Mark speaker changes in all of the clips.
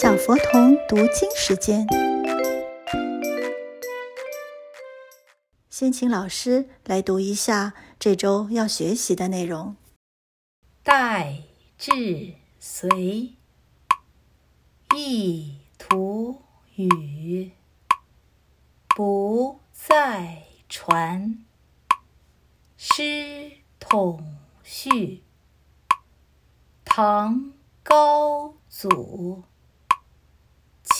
Speaker 1: 小佛童读经时间，先请老师来读一下这周要学习的内容。
Speaker 2: 待至随，意图语，不再传。师统序，唐高祖。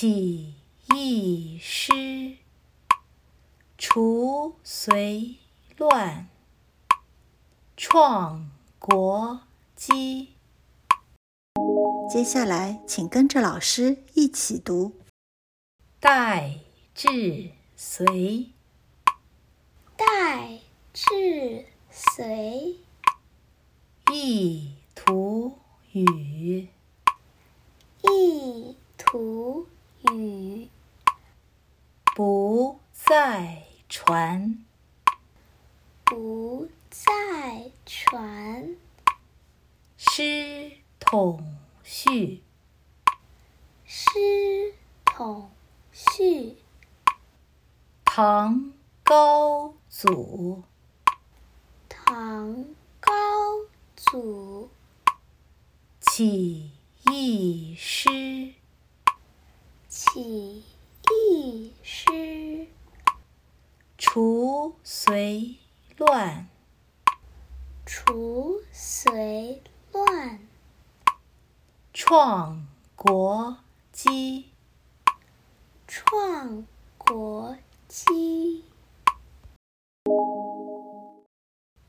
Speaker 2: 起义师，除隋乱，创国基。
Speaker 1: 接下来，请跟着老师一起读：
Speaker 2: 代至隋，
Speaker 3: 代至隋，
Speaker 2: 意图语，
Speaker 3: 意图。语
Speaker 2: 不再传，
Speaker 3: 不再传。
Speaker 2: 师统序，
Speaker 3: 师统序。
Speaker 2: 唐高祖，
Speaker 3: 唐高祖
Speaker 2: 起义师。
Speaker 3: 起义师，
Speaker 2: 除隋乱，
Speaker 3: 除隋乱，
Speaker 2: 创国基，
Speaker 3: 创国基。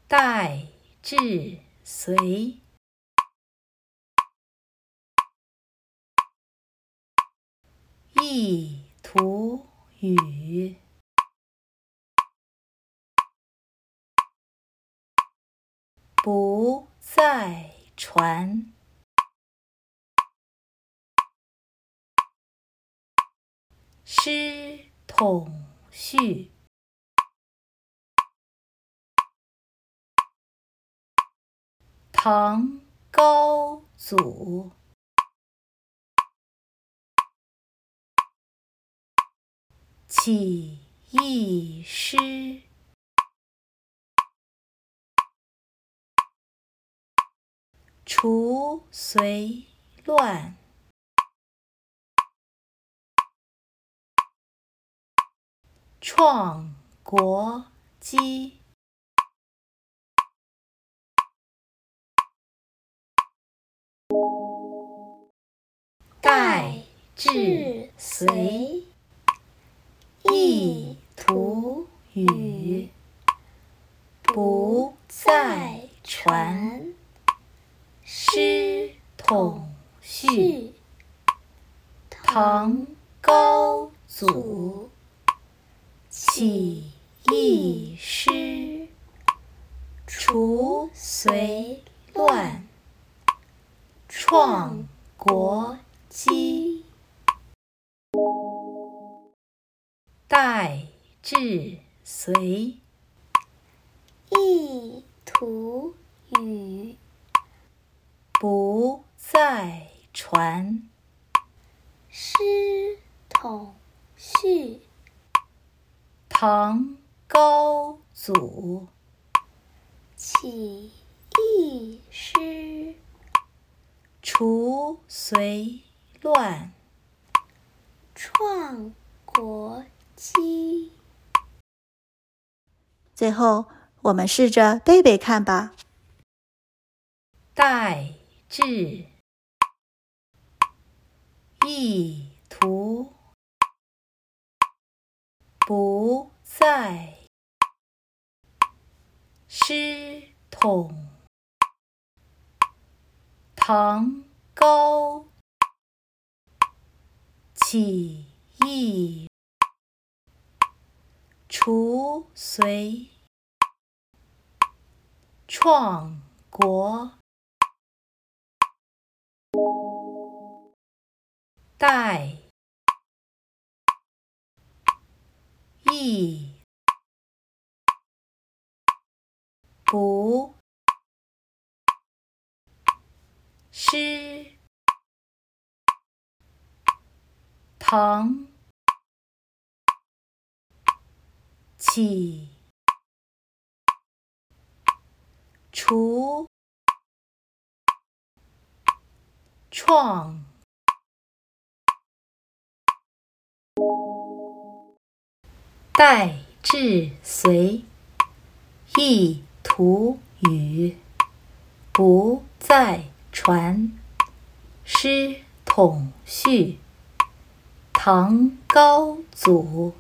Speaker 2: 待至隋。意图语，不再传。师统序，唐高祖。起义师，除隋乱，创国基。待至隋。意图语，不再传。师统序，唐高祖起义师，除隋乱，创国基。待至隋，
Speaker 3: 意图语，
Speaker 2: 不再传。
Speaker 3: 师统序，
Speaker 2: 唐高祖
Speaker 3: 起义师，
Speaker 2: 除隋乱，
Speaker 3: 创国。基。
Speaker 1: 最后，我们试着背背看吧。
Speaker 2: 代志，义图，不在，师统，唐高，起义。除隋，创国，代。义，不师唐，起，除，创，代至随，意图语，不再传，师统序。唐高祖。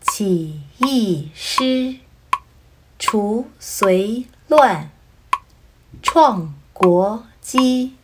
Speaker 2: 起义师，除隋乱，创国基。